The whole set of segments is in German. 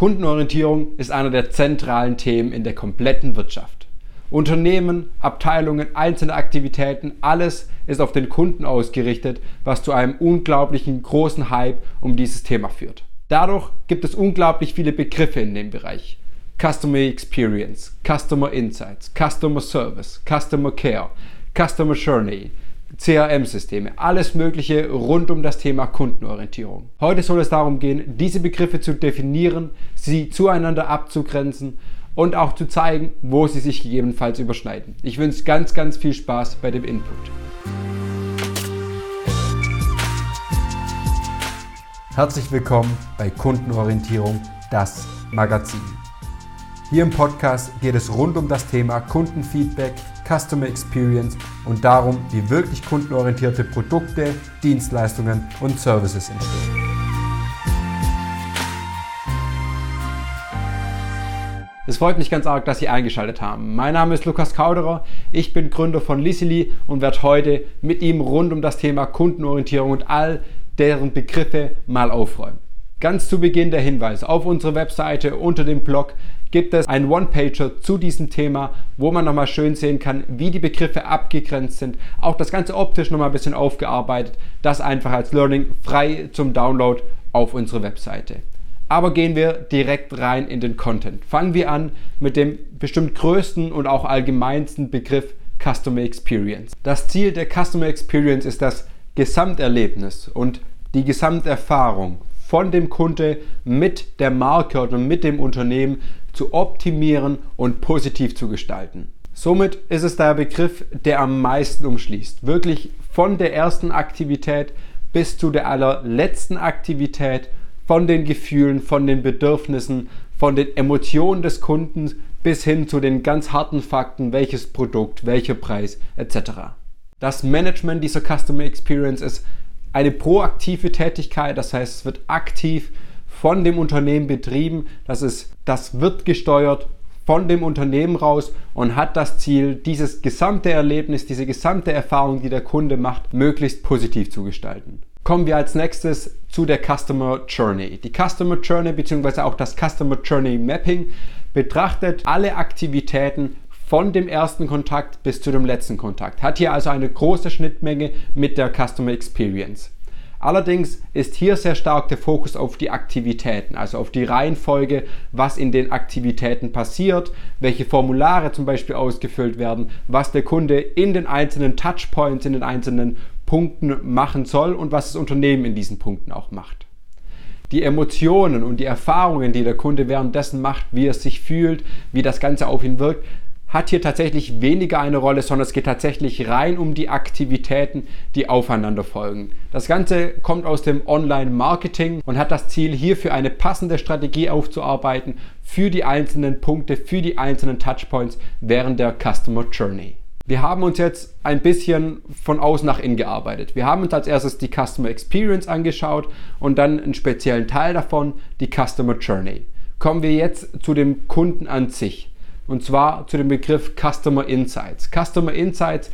Kundenorientierung ist einer der zentralen Themen in der kompletten Wirtschaft. Unternehmen, Abteilungen, einzelne Aktivitäten, alles ist auf den Kunden ausgerichtet, was zu einem unglaublichen großen Hype um dieses Thema führt. Dadurch gibt es unglaublich viele Begriffe in dem Bereich. Customer Experience, Customer Insights, Customer Service, Customer Care, Customer Journey, CRM-Systeme, alles Mögliche rund um das Thema Kundenorientierung. Heute soll es darum gehen, diese Begriffe zu definieren, sie zueinander abzugrenzen und auch zu zeigen, wo sie sich gegebenenfalls überschneiden. Ich wünsche ganz, ganz viel Spaß bei dem Input. Herzlich willkommen bei Kundenorientierung, das Magazin. Hier im Podcast geht es rund um das Thema Kundenfeedback, Customer Experience und darum, wie wirklich kundenorientierte Produkte, Dienstleistungen und Services entstehen. Es freut mich ganz arg, dass Sie eingeschaltet haben. Mein Name ist Lukas Kauderer, ich bin Gründer von Lissily und werde heute mit ihm rund um das Thema Kundenorientierung und all deren Begriffe mal aufräumen. Ganz zu Beginn der Hinweis auf unsere Webseite unter dem Blog gibt es einen One-Pager zu diesem Thema, wo man nochmal schön sehen kann, wie die Begriffe abgegrenzt sind. Auch das Ganze optisch nochmal ein bisschen aufgearbeitet. Das einfach als Learning frei zum Download auf unsere Webseite. Aber gehen wir direkt rein in den Content. Fangen wir an mit dem bestimmt größten und auch allgemeinsten Begriff Customer Experience. Das Ziel der Customer Experience ist das Gesamterlebnis und die Gesamterfahrung von dem Kunde mit der Marke oder mit dem Unternehmen zu optimieren und positiv zu gestalten. Somit ist es der Begriff, der am meisten umschließt. Wirklich von der ersten Aktivität bis zu der allerletzten Aktivität, von den Gefühlen, von den Bedürfnissen, von den Emotionen des Kunden bis hin zu den ganz harten Fakten, welches Produkt, welcher Preis etc. Das Management dieser Customer Experience ist eine proaktive Tätigkeit, das heißt, es wird aktiv von dem Unternehmen betrieben, das, ist, das wird gesteuert von dem Unternehmen raus und hat das Ziel, dieses gesamte Erlebnis, diese gesamte Erfahrung, die der Kunde macht, möglichst positiv zu gestalten. Kommen wir als nächstes zu der Customer Journey. Die Customer Journey bzw. auch das Customer Journey Mapping betrachtet alle Aktivitäten von dem ersten Kontakt bis zu dem letzten Kontakt. Hat hier also eine große Schnittmenge mit der Customer Experience. Allerdings ist hier sehr stark der Fokus auf die Aktivitäten, also auf die Reihenfolge, was in den Aktivitäten passiert, welche Formulare zum Beispiel ausgefüllt werden, was der Kunde in den einzelnen Touchpoints, in den einzelnen Punkten machen soll und was das Unternehmen in diesen Punkten auch macht. Die Emotionen und die Erfahrungen, die der Kunde währenddessen macht, wie er sich fühlt, wie das Ganze auf ihn wirkt, hat hier tatsächlich weniger eine Rolle, sondern es geht tatsächlich rein um die Aktivitäten, die aufeinander folgen. Das Ganze kommt aus dem Online-Marketing und hat das Ziel, hierfür eine passende Strategie aufzuarbeiten für die einzelnen Punkte, für die einzelnen Touchpoints während der Customer Journey. Wir haben uns jetzt ein bisschen von außen nach innen gearbeitet. Wir haben uns als erstes die Customer Experience angeschaut und dann einen speziellen Teil davon, die Customer Journey. Kommen wir jetzt zu dem Kunden an sich und zwar zu dem Begriff Customer Insights. Customer Insights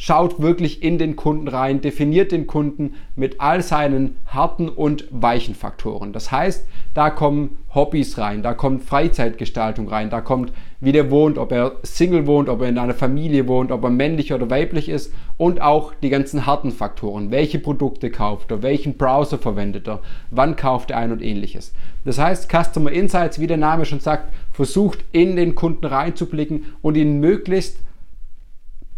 schaut wirklich in den Kunden rein, definiert den Kunden mit all seinen harten und weichen Faktoren. Das heißt, da kommen Hobbys rein, da kommt Freizeitgestaltung rein, da kommt, wie der wohnt, ob er Single wohnt, ob er in einer Familie wohnt, ob er männlich oder weiblich ist und auch die ganzen harten Faktoren. Welche Produkte kauft er, welchen Browser verwendet er, wann kauft er ein und ähnliches. Das heißt, Customer Insights, wie der Name schon sagt, versucht in den Kunden reinzublicken und ihn möglichst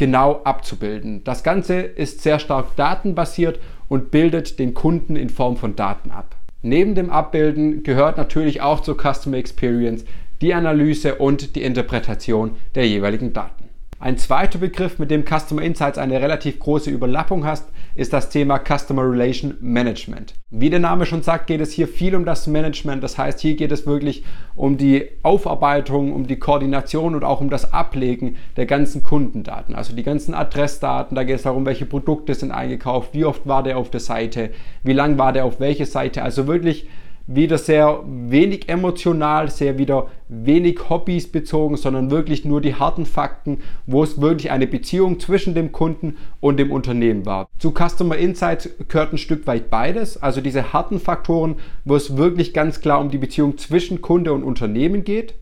genau abzubilden. Das Ganze ist sehr stark datenbasiert und bildet den Kunden in Form von Daten ab. Neben dem Abbilden gehört natürlich auch zur Customer Experience die Analyse und die Interpretation der jeweiligen Daten. Ein zweiter Begriff, mit dem Customer Insights eine relativ große Überlappung hast, ist das Thema Customer Relation Management. Wie der Name schon sagt, geht es hier viel um das Management. Das heißt, hier geht es wirklich um die Aufarbeitung, um die Koordination und auch um das Ablegen der ganzen Kundendaten. Also die ganzen Adressdaten, da geht es darum, welche Produkte sind eingekauft, wie oft war der auf der Seite, wie lang war der auf welche Seite. Also wirklich wieder sehr wenig emotional, sehr wieder wenig Hobbys bezogen, sondern wirklich nur die harten Fakten, wo es wirklich eine Beziehung zwischen dem Kunden und dem Unternehmen war. Zu Customer Insights gehört ein Stück weit beides, also diese harten Faktoren, wo es wirklich ganz klar um die Beziehung zwischen Kunde und Unternehmen geht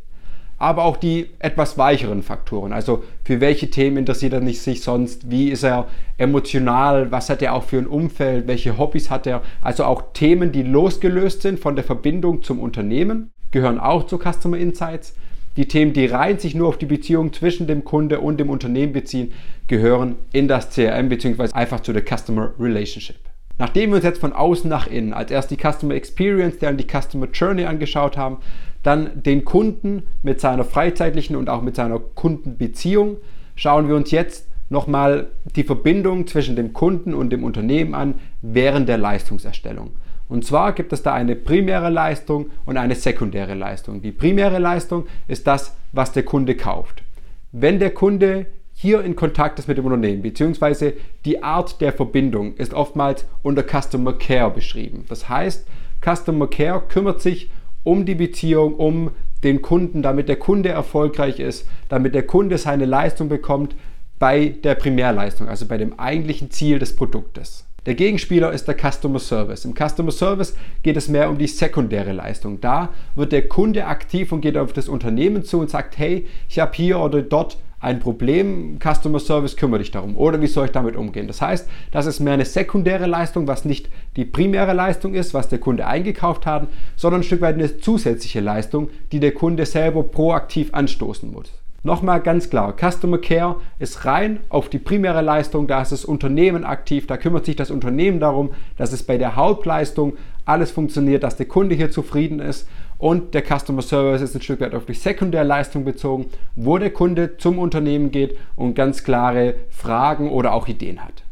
aber auch die etwas weicheren Faktoren. Also für welche Themen interessiert er sich sonst? Wie ist er emotional? Was hat er auch für ein Umfeld? Welche Hobbys hat er? Also auch Themen, die losgelöst sind von der Verbindung zum Unternehmen, gehören auch zu Customer Insights. Die Themen, die rein sich nur auf die Beziehung zwischen dem Kunde und dem Unternehmen beziehen, gehören in das CRM bzw. einfach zu der Customer Relationship. Nachdem wir uns jetzt von außen nach innen als erst die Customer Experience, dann die Customer Journey angeschaut haben, dann den Kunden mit seiner freizeitlichen und auch mit seiner Kundenbeziehung, schauen wir uns jetzt nochmal die Verbindung zwischen dem Kunden und dem Unternehmen an während der Leistungserstellung. Und zwar gibt es da eine primäre Leistung und eine sekundäre Leistung. Die primäre Leistung ist das, was der Kunde kauft. Wenn der Kunde hier in Kontakt ist mit dem Unternehmen, beziehungsweise die Art der Verbindung ist oftmals unter Customer Care beschrieben. Das heißt, Customer Care kümmert sich um die Beziehung, um den Kunden, damit der Kunde erfolgreich ist, damit der Kunde seine Leistung bekommt bei der Primärleistung, also bei dem eigentlichen Ziel des Produktes. Der Gegenspieler ist der Customer Service. Im Customer Service geht es mehr um die sekundäre Leistung. Da wird der Kunde aktiv und geht auf das Unternehmen zu und sagt, hey, ich habe hier oder dort ein Problem, Customer Service kümmere dich darum. Oder wie soll ich damit umgehen? Das heißt, das ist mehr eine sekundäre Leistung, was nicht die primäre Leistung ist, was der Kunde eingekauft hat, sondern ein Stück weit eine zusätzliche Leistung, die der Kunde selber proaktiv anstoßen muss. Nochmal ganz klar, Customer Care ist rein auf die primäre Leistung, da ist das Unternehmen aktiv, da kümmert sich das Unternehmen darum, dass es bei der Hauptleistung alles funktioniert, dass der Kunde hier zufrieden ist und der Customer Service ist ein Stück weit auf die Sekundärleistung bezogen, wo der Kunde zum Unternehmen geht und ganz klare Fragen oder auch Ideen hat.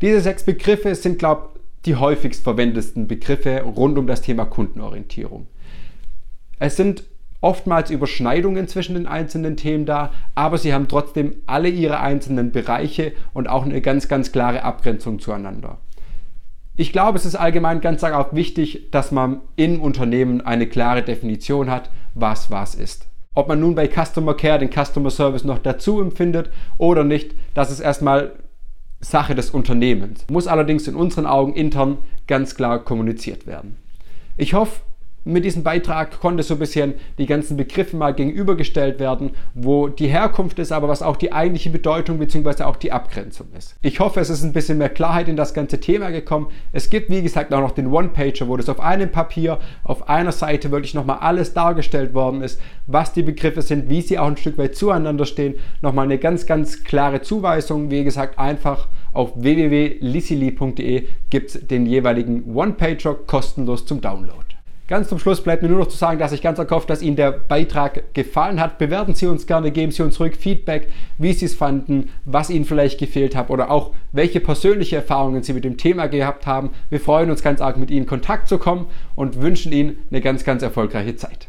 Diese sechs Begriffe sind, glaube ich, die häufigst verwendetsten Begriffe rund um das Thema Kundenorientierung. Es sind oftmals Überschneidungen zwischen den einzelnen Themen da, aber sie haben trotzdem alle ihre einzelnen Bereiche und auch eine ganz, ganz klare Abgrenzung zueinander. Ich glaube, es ist allgemein ganz auch wichtig, dass man im Unternehmen eine klare Definition hat, was was ist. Ob man nun bei Customer Care den Customer Service noch dazu empfindet oder nicht, das ist erstmal Sache des Unternehmens. Muss allerdings in unseren Augen intern ganz klar kommuniziert werden. Ich hoffe, mit diesem Beitrag konnte so ein bisschen die ganzen Begriffe mal gegenübergestellt werden, wo die Herkunft ist, aber was auch die eigentliche Bedeutung bzw. auch die Abgrenzung ist. Ich hoffe, es ist ein bisschen mehr Klarheit in das ganze Thema gekommen. Es gibt, wie gesagt, auch noch den One-Pager, wo das auf einem Papier, auf einer Seite wirklich nochmal alles dargestellt worden ist, was die Begriffe sind, wie sie auch ein Stück weit zueinander stehen. Nochmal eine ganz, ganz klare Zuweisung. Wie gesagt, einfach auf www.lissili.de gibt es den jeweiligen One-Pager kostenlos zum Download. Ganz zum Schluss bleibt mir nur noch zu sagen, dass ich ganz erhoffe, dass Ihnen der Beitrag gefallen hat. Bewerten Sie uns gerne, geben Sie uns zurück Feedback, wie Sie es fanden, was Ihnen vielleicht gefehlt hat oder auch welche persönliche Erfahrungen Sie mit dem Thema gehabt haben. Wir freuen uns ganz arg, mit Ihnen in Kontakt zu kommen und wünschen Ihnen eine ganz, ganz erfolgreiche Zeit.